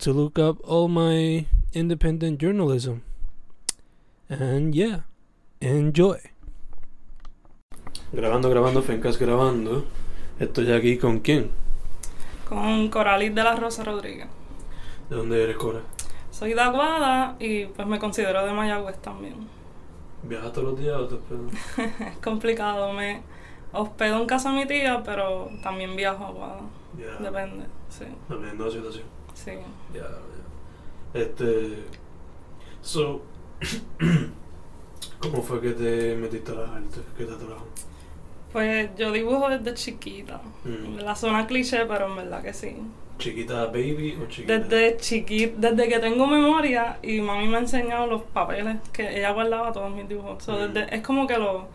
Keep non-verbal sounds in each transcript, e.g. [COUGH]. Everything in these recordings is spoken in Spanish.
to look up all my independent journalism. And yeah, enjoy. Grabando, grabando, Fencas grabando. Estoy aquí con quién? Con Coralis de la Rosa Rodríguez. ¿De dónde eres, Cora? Soy de Aguada y pues me considero de Mayagüez también. ¿Viajas todos los días o te hospedas? [LAUGHS] es complicado, me hospedo en casa de mi tía, pero también viajo a Aguada. Depende, sí. Dependiendo de la situación. Sí. Ya, ya. Este. So. [CLEARS THROAT] ¿Cómo fue que te metiste a las artes? ¿Qué te atrajo? Pues yo dibujo desde chiquita. Mm. La zona cliché, pero en verdad que sí. ¿Chiquita baby o chiquita? Desde chiquita, desde que tengo memoria y mami me ha enseñado los papeles que ella guardaba todos mis dibujos. So, Mm. desde- es como que lo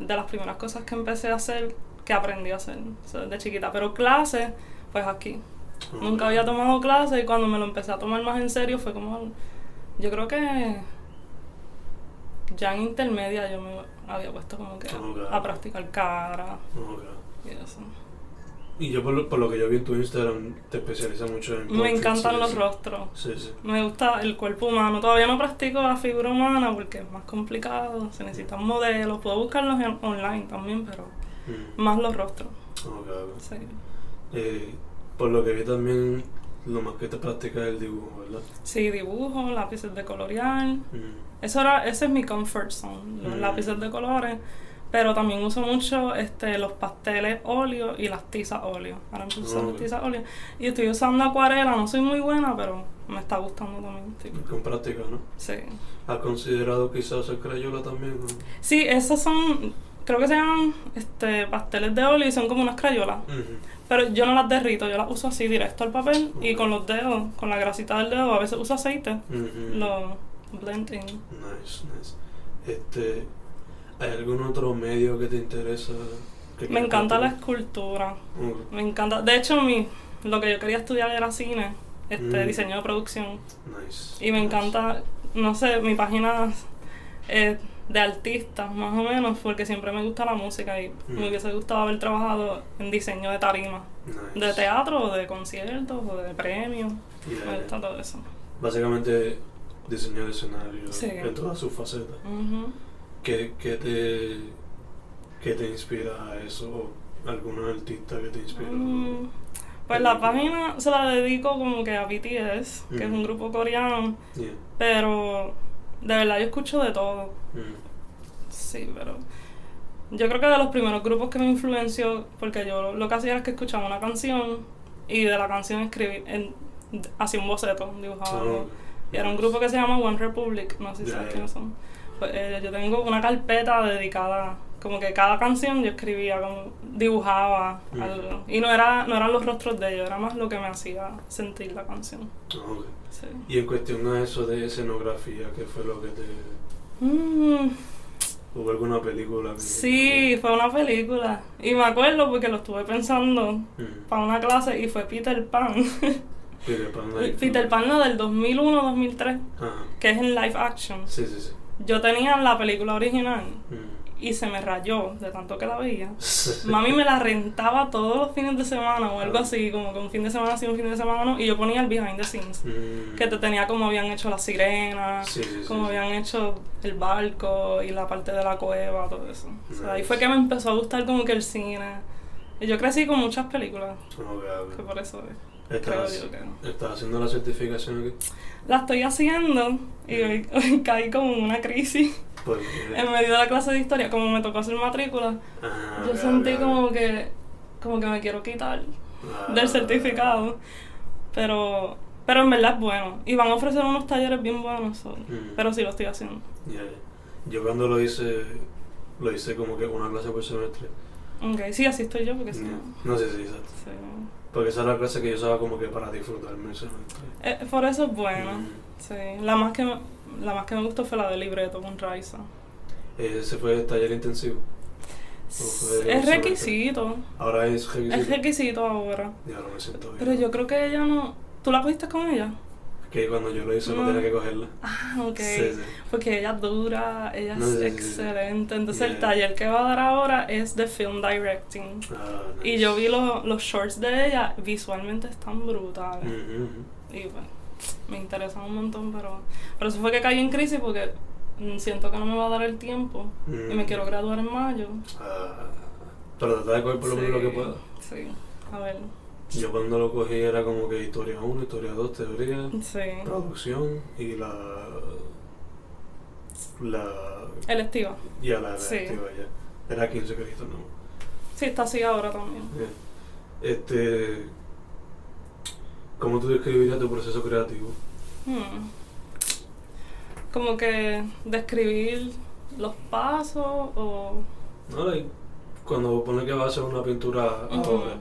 de las primeras cosas que empecé a hacer, que aprendí a hacer so, desde chiquita. Pero clases, pues aquí. Nunca había tomado clases y cuando me lo empecé a tomar más en serio fue como, yo creo que ya en intermedia yo me había puesto como que Ok. a practicar cara Ok. y eso. Y yo, por lo, por lo que yo vi en tu Instagram, te especializas mucho en. Me encantan los rostros. Sí, sí. Me gusta el cuerpo humano. Todavía no practico la figura humana porque es más complicado. Se necesitan modelos. Puedo buscarlos en- online también, pero Mm. más los rostros. Ok, ok. Sí. Eh, por lo que vi también, lo más que te practicas es el dibujo, ¿verdad? Sí, dibujo, lápices de colorear. Mm. Eso era, ese es mi comfort zone, los Mm. lápices de colores. Pero también uso mucho este, los pasteles óleo y las tizas óleo. Ahora empiezo a usar Ok. las tizas óleo. Y estoy usando acuarela, no soy muy buena, pero me está gustando también. Con práctica, ¿no? sí. ¿Has considerado quizás hacer crayola también? o? Sí, esos son, creo que se llaman este, pasteles de óleo y son como unas crayolas. Pero yo no las derrito, yo las uso así directo al papel y con los dedos, con la grasita del dedo, a veces uso aceite, Ujú. lo blend in. Nice, nice. Este, ¿Hay algún otro medio que te interesa? que Me encanta la escultura, me encanta. De hecho, mi, lo que yo quería estudiar era cine, este Mm. diseño de producción. Nice. Y me nice. encanta, no sé, mi página es de artistas, más o menos, porque siempre me gusta la música y Mm. me hubiese gustado haber trabajado en diseño de tarima. Nice. De teatro, o de conciertos, o de premios. Yeah, Me gusta todo eso. Básicamente, diseñar escenario Sí. en todas sus facetas. Ujú. ¿Qué, qué te, ¿Qué te inspira a eso? ¿O ¿Algún artista que te inspira? Mm, Pues la página se la dedico como que a BTS, que es Mm. un grupo coreano, Yeah. pero de verdad yo escucho de todo. Mm. Sí, pero yo creo que de los primeros grupos que me influenció, porque yo lo que hacía era que escuchaba una canción y de la canción escribí, en, hacía un boceto, dibujaba. Ok. Y era un grupo que se llama One Republic, no sé si sabes quiénes son. Pues, eh, yo tengo una carpeta dedicada, como que cada canción yo escribía, como dibujaba Mm. algo. Y no, era, no eran los rostros de ellos, era más lo que me hacía sentir la canción. Ah, ok. Sí. Y en cuestión a eso de escenografía, ¿qué fue lo que te... Mm, ¿Hubo alguna película? que- sí, fue una película. Y me acuerdo porque lo estuve pensando Mm. para una clase y fue Peter Pan. Peter [LAUGHS] Pan. Peter Pan, la del 2001-2003, Ajá. que es en live action. Sí, sí, sí. Yo tenía la película original Mm. Y se me rayó de tanto que la veía. Mami me la rentaba todos los fines de semana o algo así, como que un fin de semana sí, un fin de semana no, y yo ponía el behind the scenes, Mm. que te tenía como habían hecho las sirenas, Sí, sí, como habían hecho el barco y la parte de la cueva, todo eso. O sea, ahí fue que me empezó a gustar como que el cine. Y yo crecí con muchas películas, ok. que por eso es. ¿Estás, ¿Estás haciendo la certificación aquí? La estoy haciendo y hoy, hoy caí como en una crisis Pues, [LAUGHS] en medio de la clase de historia, como me tocó hacer matrícula. Ah, Yo ok, sentí ok. como que como que me quiero quitar Ah, del certificado. Pero pero en verdad es bueno. Y van a ofrecer unos talleres bien buenos. so- Mm. Pero sí lo estoy haciendo. Ya, ya. Yo cuando lo hice, lo hice como que una clase por semestre. Ok, sí, así estoy yo porque sí. Ya. No sé si exacto. sí. Porque esa era la clase que yo usaba como que para disfrutarme. Eh, por eso es bueno. Mm. Sí. La más que me- la más que me gustó fue la de libreto con Raiza. Ese fue el taller intensivo. Es requisito. Ahora es requisito. Es requisito ahora. Ya no me siento bien. Pero yo creo que ella no. ¿Tú la cogiste con ella? Que cuando yo lo hice no No. tenía que cogerla. Ah, ok. Sí, sí. Porque ella es dura, ella No, es sí, excelente. Entonces, el taller que va a dar ahora es de film directing. Ah, Y yo vi lo- los shorts de ella, visualmente están brutales. Ujú. Y pues, me interesa un montón, pero. Por eso fue que caí en crisis porque mm, siento que no me va a dar el tiempo. Y me Mm. quiero graduar en mayo. Ah, pero trata de coger por lo menos lo que pueda. Sí, a ver. Yo cuando lo cogí era como que historia 1, historia 2, teoría, Sí. producción y la. La. Electiva. Ya la Sí. electiva ya. Era 15 créditos, ¿no? Sí, está así ahora también. Bien. Este. ¿Cómo tú describirías tu proceso creativo? Hmm. Como que describir los pasos o... No, like, cuando pones que vas a hacer una pintura ahora,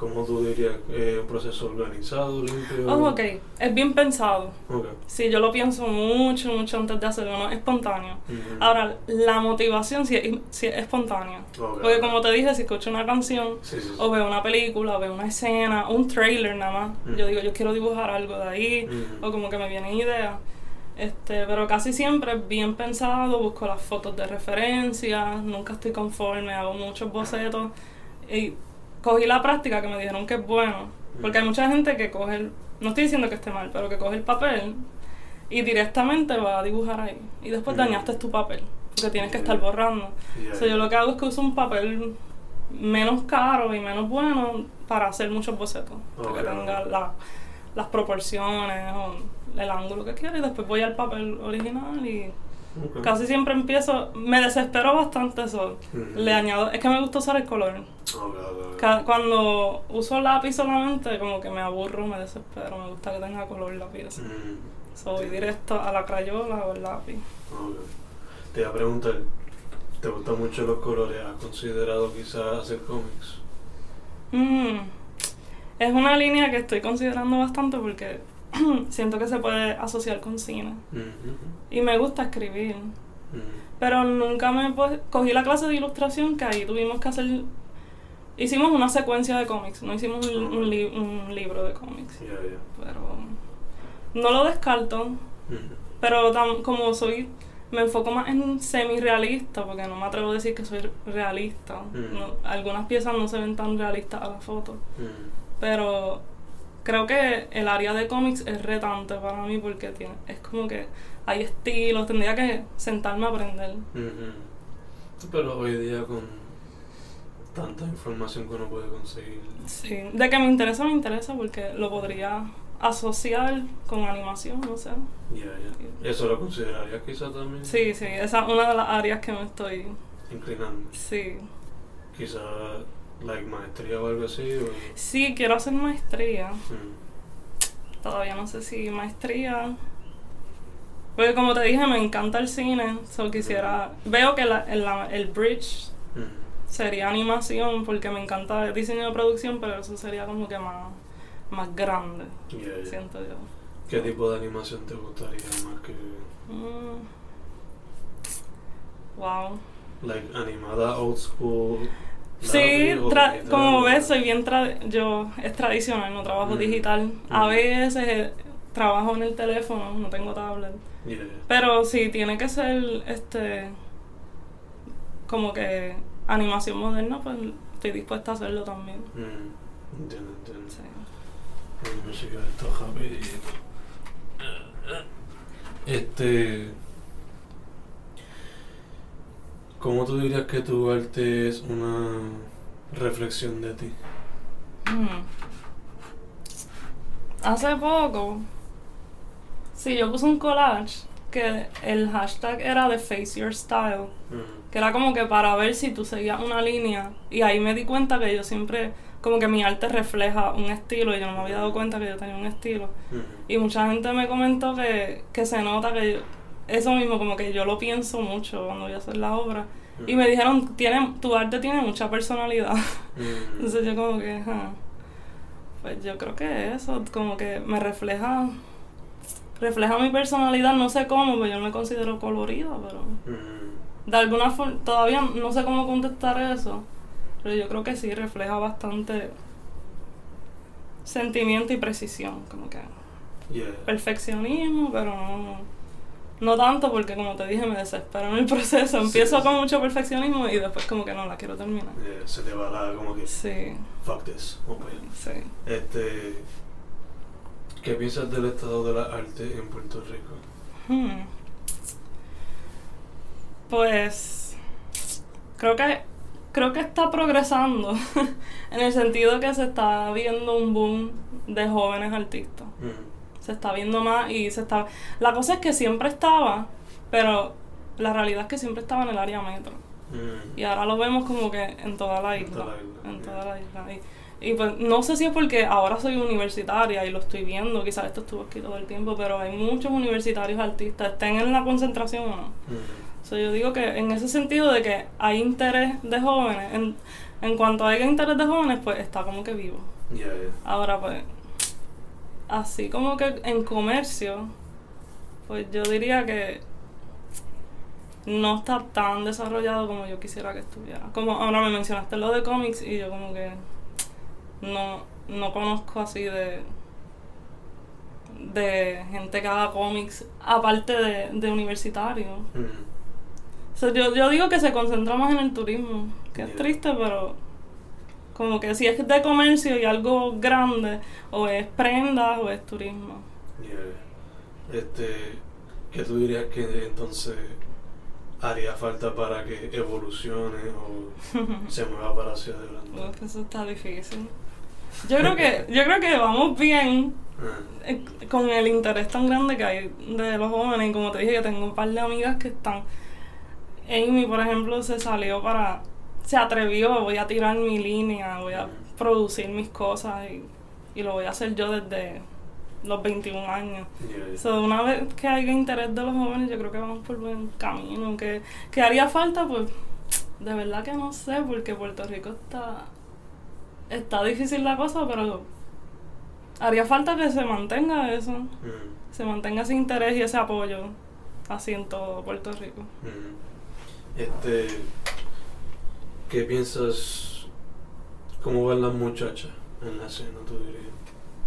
¿cómo tú dirías? Eh, ¿Un proceso organizado, limpio? Oh, ok, es bien pensado. Ok. Sí, yo lo pienso mucho, mucho antes de hacerlo, no es espontáneo. Ujú. Ahora, la motivación sí es, sí es espontánea. Ok. Porque como te dije, si escucho una canción Sí, sí, o veo una película, o veo una escena, un trailer nada más, Mm. yo digo, yo quiero dibujar algo de ahí, Ujú. o como que me vienen ideas. Este, pero casi siempre es bien pensado, busco las fotos de referencia, nunca estoy conforme, hago muchos bocetos y cogí la práctica que me dijeron que es bueno, porque hay mucha gente que coge, el- no estoy diciendo que esté mal, pero que coge el papel y directamente va a dibujar ahí y después dañaste tu papel, porque tienes que estar borrando. Ya, O sea, yo lo que hago es que uso un papel menos caro y menos bueno para hacer muchos bocetos. Para que tenga la- las proporciones o el ángulo que quiero y después voy al papel original y Casi siempre empiezo, me desespero bastante eso. Le añado, es que me gusta usar el color. Cuando uso lápiz solamente como que me aburro, me desespero, me gusta que tenga color la pieza. Mm, Soy directo a la crayola o el lápiz. Te iba a preguntar, ¿te gustan mucho los colores? ¿Has considerado quizás hacer cómics? Mm, Es una línea que estoy considerando bastante porque [CLEARS THROAT] siento que se puede asociar con cine. Y me gusta escribir. ujú. Pero nunca me pues, cogí la clase de ilustración que ahí tuvimos que hacer. Hicimos una secuencia de cómics, no hicimos un, un li- un libro de cómics. Pero no lo descarto. Pero tam- como soy, me enfoco más en semi-realista, porque no me atrevo a decir que soy realista. Mm. No- algunas piezas no se ven tan realistas a la foto. Ujú. Pero creo que el área de cómics es retante para mí porque tiene, es como que hay estilos, tendría que sentarme a aprender. Pero hoy día con tanta información que uno puede conseguir. Sí, de que me interesa, me interesa porque lo podría asociar con animación, no sé. Ya, ya. ¿Eso lo considerarías quizás también? Sí, sí, esa es una de las áreas que me estoy. Inclinando. Sí. Quizás, like, maestría o algo así. O... Sí, quiero hacer maestría. Mm. Todavía no sé si maestría. Porque como te dije, me encanta el cine. So quisiera. Veo que la- el, la- el bridge Mm. sería animación porque me encanta el diseño de producción, pero eso sería como que más, más grande, Ya, ya. siento yo. ¿Qué tipo de animación te gustaría más que, Mm. Wow. like, animada old school? Sí, tra- como ves, soy bien tra- yo es tradicional, no trabajo Mm. digital. A Mm. veces eh, trabajo en el teléfono, no tengo tablet. Pero sí, tiene que ser este como que animación moderna, pues estoy dispuesta a hacerlo también. Mm. Entiendo, entiendo. Sí. Esto rapidito. Este. ¿Cómo tú dirías que tu arte es una reflexión de ti? Mm. Hace poco, sí, yo puse un collage que el hashtag era de Face Your Style, Mm. que era como que para ver si tú seguías una línea y ahí me di cuenta que yo siempre, como que mi arte refleja un estilo y yo no me había dado cuenta que yo tenía un estilo. Mm. Y mucha gente me comentó que, que se nota que yo- eso mismo, como que yo lo pienso mucho cuando voy a hacer la obra. Y me dijeron, tiene, tu arte tiene mucha personalidad. Mm. [LAUGHS] Entonces yo como que, ajá, pues yo creo que eso, como que me refleja refleja mi personalidad, no sé cómo, pero yo me considero colorida, pero Mm, de alguna forma, todavía no sé cómo contestar eso, pero yo creo que sí refleja bastante sentimiento y precisión, como que yeah. perfeccionismo, pero no, no tanto porque como te dije me desespero en el proceso, empiezo sí. con mucho perfeccionismo y después como que no la quiero terminar. Yeah, se te va la como que Sí, fuck this. allá. sí. Este, ¿qué piensas del estado de la arte en Puerto Rico? Hmm. Pues creo que creo que está progresando [LAUGHS] en el sentido que se está viendo un boom de jóvenes artistas. Mm, Se está viendo más y se está La cosa es que siempre estaba, pero la realidad es que siempre estaba en el área metro. mm, Y ahora lo vemos como que en toda la En isla. toda la isla, En yeah. toda la isla. Y, y pues no sé si es porque ahora soy universitaria y lo estoy viendo, quizás esto estuvo aquí todo el tiempo, pero hay muchos universitarios artistas, estén en la concentración o no. mm, So, yo digo que en ese sentido de que hay interés de jóvenes, en, en cuanto hay interés de jóvenes, pues está como que vivo. yeah, yeah. Ahora pues, así como que en comercio, pues yo diría que no está tan desarrollado como yo quisiera que estuviera. Como ahora me mencionaste lo de cómics y yo como que no, no conozco así de de gente que haga cómics aparte de, de universitarios. Mm, O sea, yo, yo digo que se concentra más en el turismo, que es triste, pero como que si es de comercio y algo grande, o es prendas o es turismo. yeah. Este, ¿qué tú dirías que entonces haría falta para que evolucione o [LAUGHS] se mueva para hacia adelante? Eso está difícil. Yo creo que, [LAUGHS] yo creo que vamos bien Ah, eh, con el interés tan grande que hay de los jóvenes. Y como te dije, yo tengo un par de amigas que están. Amy, por ejemplo, se salió para. Se atrevió, voy a tirar mi línea, voy a producir mis cosas y, y lo voy a hacer yo desde los 21 años. yeah. So, una vez que haya interés de los jóvenes, yo creo que vamos por buen camino. Que, que haría falta, pues, de verdad que no sé, porque Puerto Rico está, está difícil la cosa, pero haría falta que se mantenga eso, Mm, se mantenga ese interés y ese apoyo así en todo Puerto Rico. mm. Este, ¿qué piensas? ¿Cómo van las muchachas en la escena, tú dirías?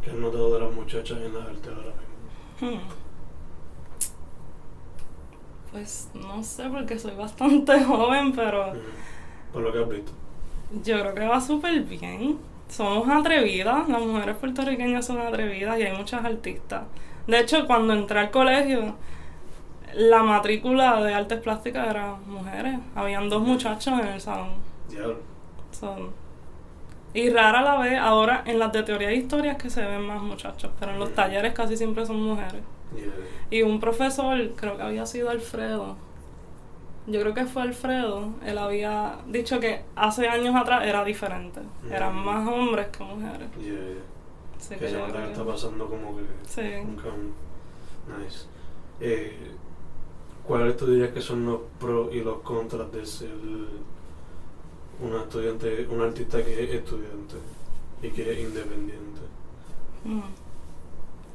¿Qué has notado de las muchachas en la arte ahora mismo? Hmm. Pues no sé, porque soy bastante [LAUGHS] joven, pero... Mm, Por lo que has visto. Yo creo que va súper bien. Somos atrevidas, las mujeres puertorriqueñas son atrevidas y hay muchas artistas. De hecho, cuando entré al colegio, la matrícula de artes plásticas era mujeres. Habían dos muchachos en el salón. Diablo. Son- Y rara la vez, ahora en las de teoría e historias que se ven más muchachos, pero en los talleres casi siempre son mujeres. Yeah, Y un profesor, creo que había sido Alfredo. Yo creo que fue Alfredo. Él había dicho que hace años atrás era diferente. Eran Mm. más hombres que mujeres. yeah, yeah. Así que que nota que está pasando como que Sí. un cambio. Nice. Eh, ¿Cuáles tú dirías que son los pros y los contras de ser una estudiante, un artista que es estudiante y que es independiente? Mm.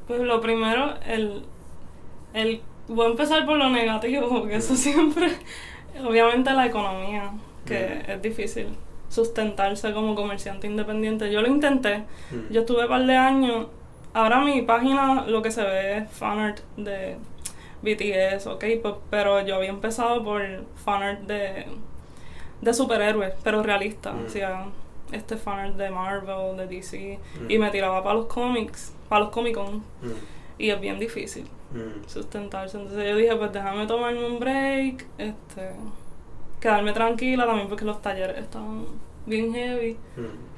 Pues lo primero, el, el voy a empezar por lo negativo, porque eso Mm. siempre, obviamente la economía, que Mm. es difícil sustentarse como comerciante independiente. Yo lo intenté, Mm. Yo estuve un par de años. Ahora mi página lo que se ve es fanart de BTS o K-pop, pero yo había empezado por fanart de, de superhéroes, pero realista. Mm. Hacía este fanart de Marvel, de DC, Mm. y me tiraba para los cómics, para los Comic Con, Mm. y es bien difícil Mm. sustentarse. Entonces yo dije, pues déjame tomarme un break, este, quedarme tranquila también porque los talleres estaban bien heavy. Mm.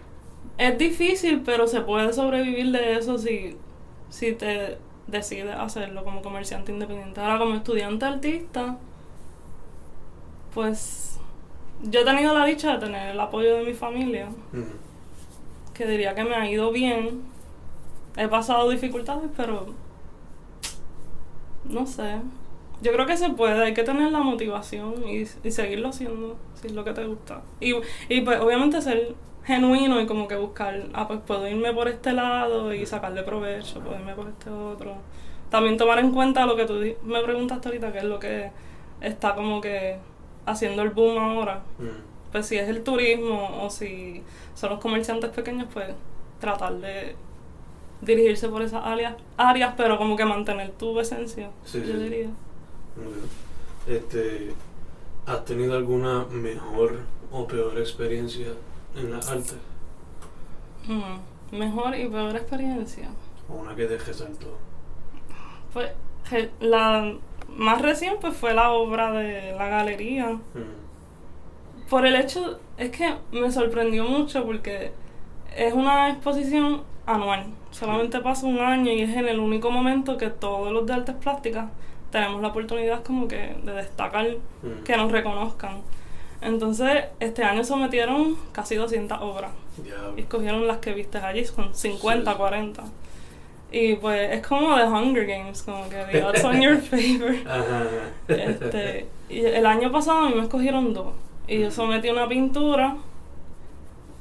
Es difícil, pero se puede sobrevivir de eso si, si te decides hacerlo como comerciante independiente. Ahora, como estudiante artista, pues yo he tenido la dicha de tener el apoyo de mi familia, Mm. que diría que me ha ido bien. He pasado dificultades, pero no sé. Yo creo que se puede, hay que tener la motivación y, y seguirlo haciendo si es lo que te gusta. Y, y pues obviamente ser genuino y como que buscar, ah, pues puedo irme por este lado y sacarle provecho, puedo irme por este otro. también tomar en cuenta lo que tú me preguntaste ahorita, que es lo que está como que haciendo el boom ahora. Mm. Pues si es el turismo o si son los comerciantes pequeños, pues tratar de dirigirse por esas áreas, áreas pero como que mantener tu esencia, Sí, yo sí. diría. Este, ¿Has tenido alguna mejor o peor experiencia en las artes? Hmm, Mejor y peor experiencia. ¿O una que te resaltó? Pues la más recién pues fue la obra de la galería. Mm. Por el hecho, es que me sorprendió mucho porque es una exposición anual. Solamente pasa un año y es en el único momento que todos los de artes plásticas tenemos la oportunidad como que de destacar, Mm. que nos reconozcan. Entonces, este año sometieron casi 200 obras y escogieron las que viste allí, con 50, Sí. 40. Y pues es como The Hunger Games, como que the odds on your favor. Ajá. Este, y el año pasado a mí me escogieron dos. Y yo sometí una pintura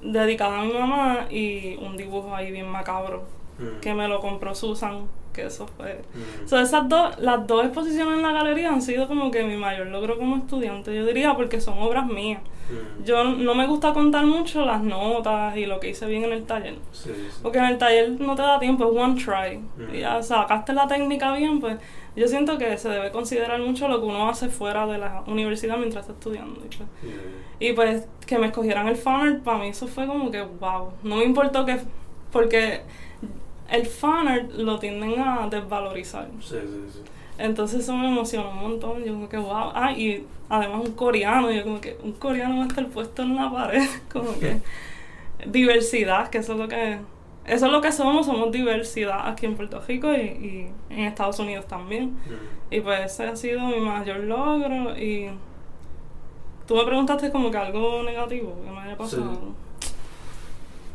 dedicada a mi mamá y un dibujo ahí bien macabro Mm. que me lo compró Susan, que eso fue... Mm. So, esas dos, las dos exposiciones en la galería han sido como que mi mayor logro como estudiante, yo diría, porque son obras mías. Mm. Yo no me gusta contar mucho las notas y lo que hice bien en el taller. Sí, sí. Porque en el taller no te da tiempo, es one try. Y ya sacaste la técnica bien, pues yo siento que se debe considerar mucho lo que uno hace fuera de la universidad mientras está estudiando. Y pues, y, pues, que me escogieran el fanart, para mí eso fue como que wow. No me importó que. Porque el fanart lo tienden a desvalorizar. Sí, sí, sí. Entonces eso me emocionó un montón. Yo como que wow. Ah, y además un coreano. Yo como que un coreano va a estar puesto en la pared. [LAUGHS] Como que diversidad, que eso es lo que eso es lo que somos, somos diversidad aquí en Puerto Rico y, y en Estados Unidos también. Mm. Y pues ese ha sido mi mayor logro y tú me preguntaste como que algo negativo que me haya pasado.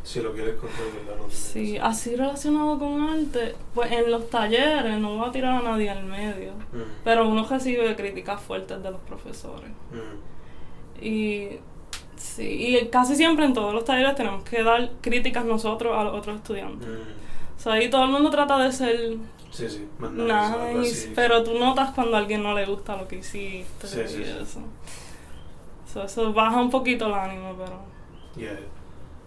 Si lo quieres contar, ¿verdad? No Sí, así relacionado con arte, pues en los talleres no voy a tirar a nadie al medio, Mm. pero uno recibe críticas fuertes de los profesores. Mm. Y sí, y casi siempre en todos los talleres tenemos que dar críticas nosotros a los otros estudiantes. Mm. O sea, ahí todo el mundo trata de ser Sí, sí. Más nice, pero tú notas cuando a alguien no le gusta lo que hiciste Sí, sí, y sí. eso. So, eso baja un poquito el ánimo, pero... Yeah.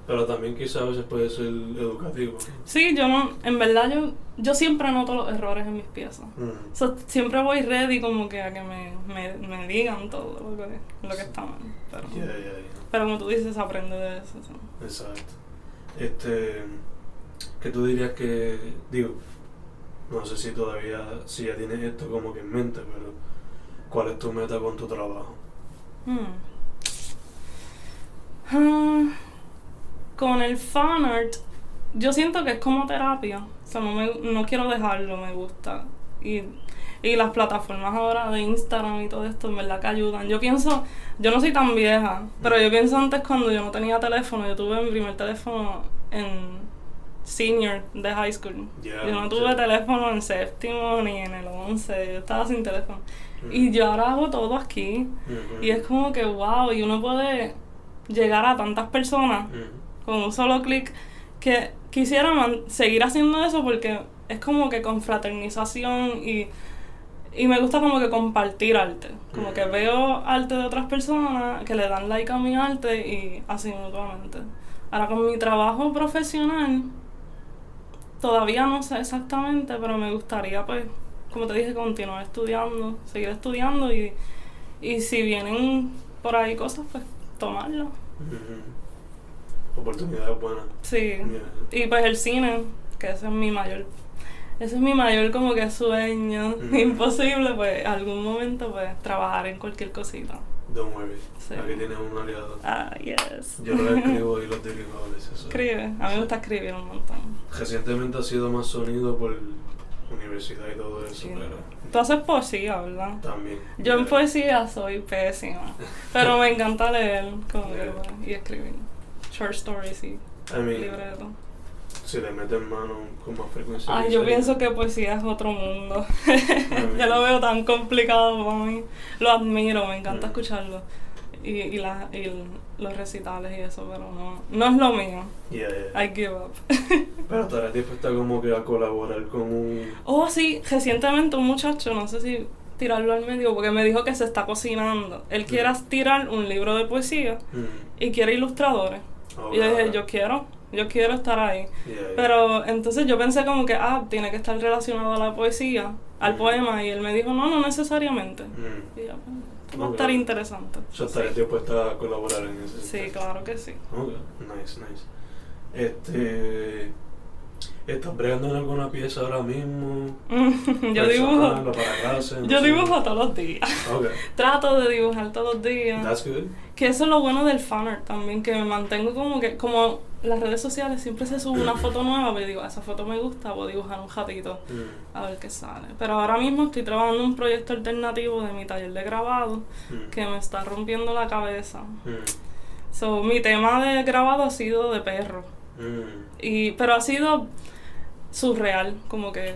Pero también quizás a veces puede ser educativo. Sí, yo no... En verdad yo, yo siempre noto los errores en mis piezas. Mm. So, siempre voy ready como que a que me, me, me digan todo lo que, lo que está mal. Pero, Yeah, yeah, yeah. pero como tú dices, aprende de eso. so. Exacto. Este, ¿qué tú dirías que, digo, no sé si todavía, si ya tienes esto como que en mente, pero ¿cuál es tu meta con tu trabajo? Hmm. Ah, con el fan art, yo siento que es como terapia. O sea, no, me, no quiero dejarlo, me gusta. Y, y las plataformas ahora de Instagram y todo esto, en verdad que ayudan. Yo pienso, yo no soy tan vieja, pero yo pienso antes cuando yo no tenía teléfono, yo tuve mi primer teléfono en senior de high school. Yo no tuve teléfono en séptimo ni en el once, yo estaba sin teléfono. Mm. Y yo ahora hago todo aquí. Y es como que wow, y uno puede llegar a tantas personas. Con un solo clic que quisiera seguir haciendo eso porque es como que confraternización y, y me gusta como que compartir arte. Como que veo arte de otras personas que le dan like a mi arte y así mutuamente. Ahora con mi trabajo profesional todavía no sé exactamente, pero me gustaría pues, como te dije, continuar estudiando, seguir estudiando y, y si vienen por ahí cosas, pues tomarlas. Oportunidades buenas. Sí. Yeah. Y pues el cine, que ese es mi mayor, ese es mi mayor como que sueño, Ujú. [LAUGHS] imposible, pues algún momento pues trabajar en cualquier cosita. Don't worry. Sí. Aquí tienes un aliado. Ah, yes. Yo lo escribo y [LAUGHS] los dirijo a veces. Escribe, a mí me gusta escribir un montón. Recientemente ha sido más sonido por universidad y todo eso, Sí. pero Tú haces poesía, ¿verdad? también. Yo en poesía soy pésima, pero me encanta leer como que, Yeah. bueno, y escribir short stories y I mean, libretos. si le metes mano con más frecuencia. Ay, yo pienso que poesía es otro mundo. [LAUGHS] mí- yo lo veo tan complicado para mí. Lo admiro, me encanta Mm. escucharlo. y, y, la, y los recitales y eso, pero no, no es lo mío. Yeah, yeah. I give up. [LAUGHS] Pero estarás dispuesta como que a colaborar con un... Oh, sí, recientemente un muchacho, no sé si tirarlo al medio, porque me dijo que se está cocinando. Él quiere tirar un libro de poesía Mm. y quiere ilustradores. Oh, Y yo dije, yo quiero, yo quiero estar ahí. Yeah, yeah. Pero entonces yo pensé como que, ah, tiene que estar relacionado a la poesía, al Mm. poema, y él me dijo, no, no necesariamente. Mm. Y yo, va a estar interesante. O sea, estarías dispuesta a colaborar en ese Sí, claro que sí. Nice, nice. Este... ¿Estás bregando en alguna pieza ahora mismo? [LAUGHS] yo Personal, dibujo, o para clase? No yo sé. dibujo todos los días. [LAUGHS] Trato de dibujar todos los días. that's good. Que eso es lo bueno del fanart también, que me mantengo como que, como las redes sociales siempre se sube una foto nueva, pero digo, esa foto me gusta, voy a dibujar un ratito Mm, a ver qué sale. Pero ahora mismo estoy trabajando en un proyecto alternativo de mi taller de grabado mm, que me está rompiendo la cabeza. mm, So, mi tema de grabado ha sido de perro. mm. Y, pero ha sido surreal, como que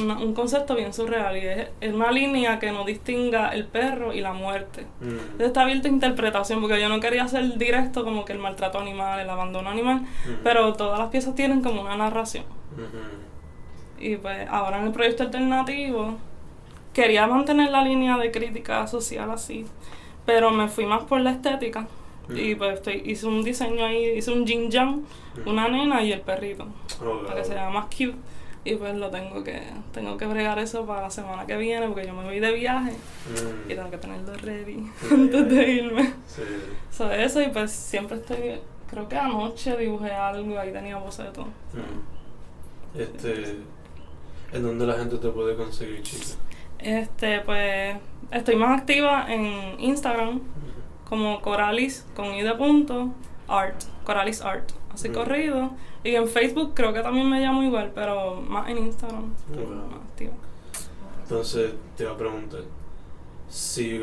una- un concepto bien surreal. Y es, es una línea que no distinga el perro y la muerte. Mm, Entonces está abierta a interpretación, porque yo no quería hacer directo como que el maltrato animal, el abandono animal, mm, pero todas las piezas tienen como una narración. mhm. Y pues ahora en el proyecto alternativo quería mantener la línea de crítica social así, pero me fui más por la estética. Y pues estoy, hice un diseño ahí, hice un yin yang, Mm. una nena y el perrito, Oh, para que se God. vea más cute. Y pues lo tengo que, tengo que bregar eso para la semana que viene, porque yo me voy de viaje Mm. y tengo que tenerlo ready [LAUGHS] antes de irme. Sí. So, eso y pues siempre estoy, creo que anoche dibujé algo, ahí tenía boceto. Mm. Este... ¿En dónde la gente te puede conseguir, chica? Este, pues estoy más activa en Instagram. Como Coralis con i de punto art, Coralis art, así Mm. corrido. Y en Facebook creo que también me llamo igual, pero más en Instagram más activa. Entonces te iba a preguntar, si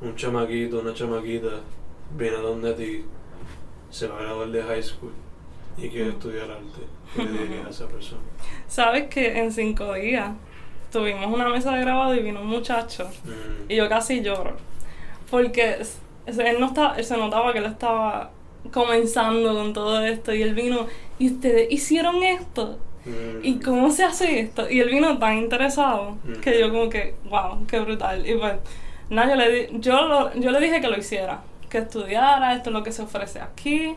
un chamaquito, una chamaquita viene a donde ti, se va a graduar de high school y quiere estudiar arte, ¿qué le dirías a esa persona? [LAUGHS] Sabes que en cinco días tuvimos una mesa de grabado y vino un muchacho Mm, y yo casi lloro. Porque s- él, no estaba, él se notaba que él estaba comenzando con todo esto y él vino y ustedes hicieron esto mm, ¿y cómo se hace esto? Y él vino tan interesado Mm. que yo como que, wow, qué brutal. Y pues, nada, yo le, di- yo, lo- yo le dije que lo hiciera, que estudiara, esto es lo que se ofrece aquí.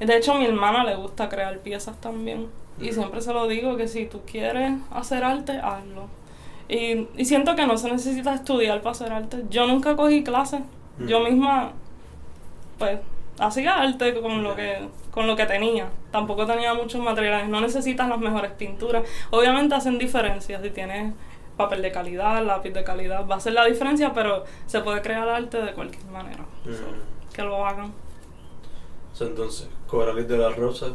De hecho, a mi hermana le gusta crear piezas también. Y Mm. siempre se lo digo que si tú quieres hacer arte, hazlo. Y, y siento que no se necesita estudiar para hacer arte. Yo nunca cogí clases. Yo Mm. misma, pues, hacía arte con lo que con lo que tenía. Tampoco tenía muchos materiales. No necesitas las mejores pinturas. Obviamente hacen diferencias. Si tienes papel de calidad, lápiz de calidad, va a hacer la diferencia, pero se puede crear arte de cualquier manera. So, mm. que lo hagan. So, entonces, Coralis de la Rosa,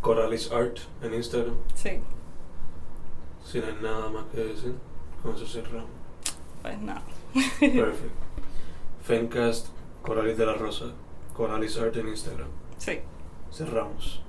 Coralis Art en Instagram, Sí, si no hay nada más que decir, con eso cerramos. pues nada. Perfect. Fencast, Coralis de la Rosa, Coralis Art en Instagram. Sí. Cerramos.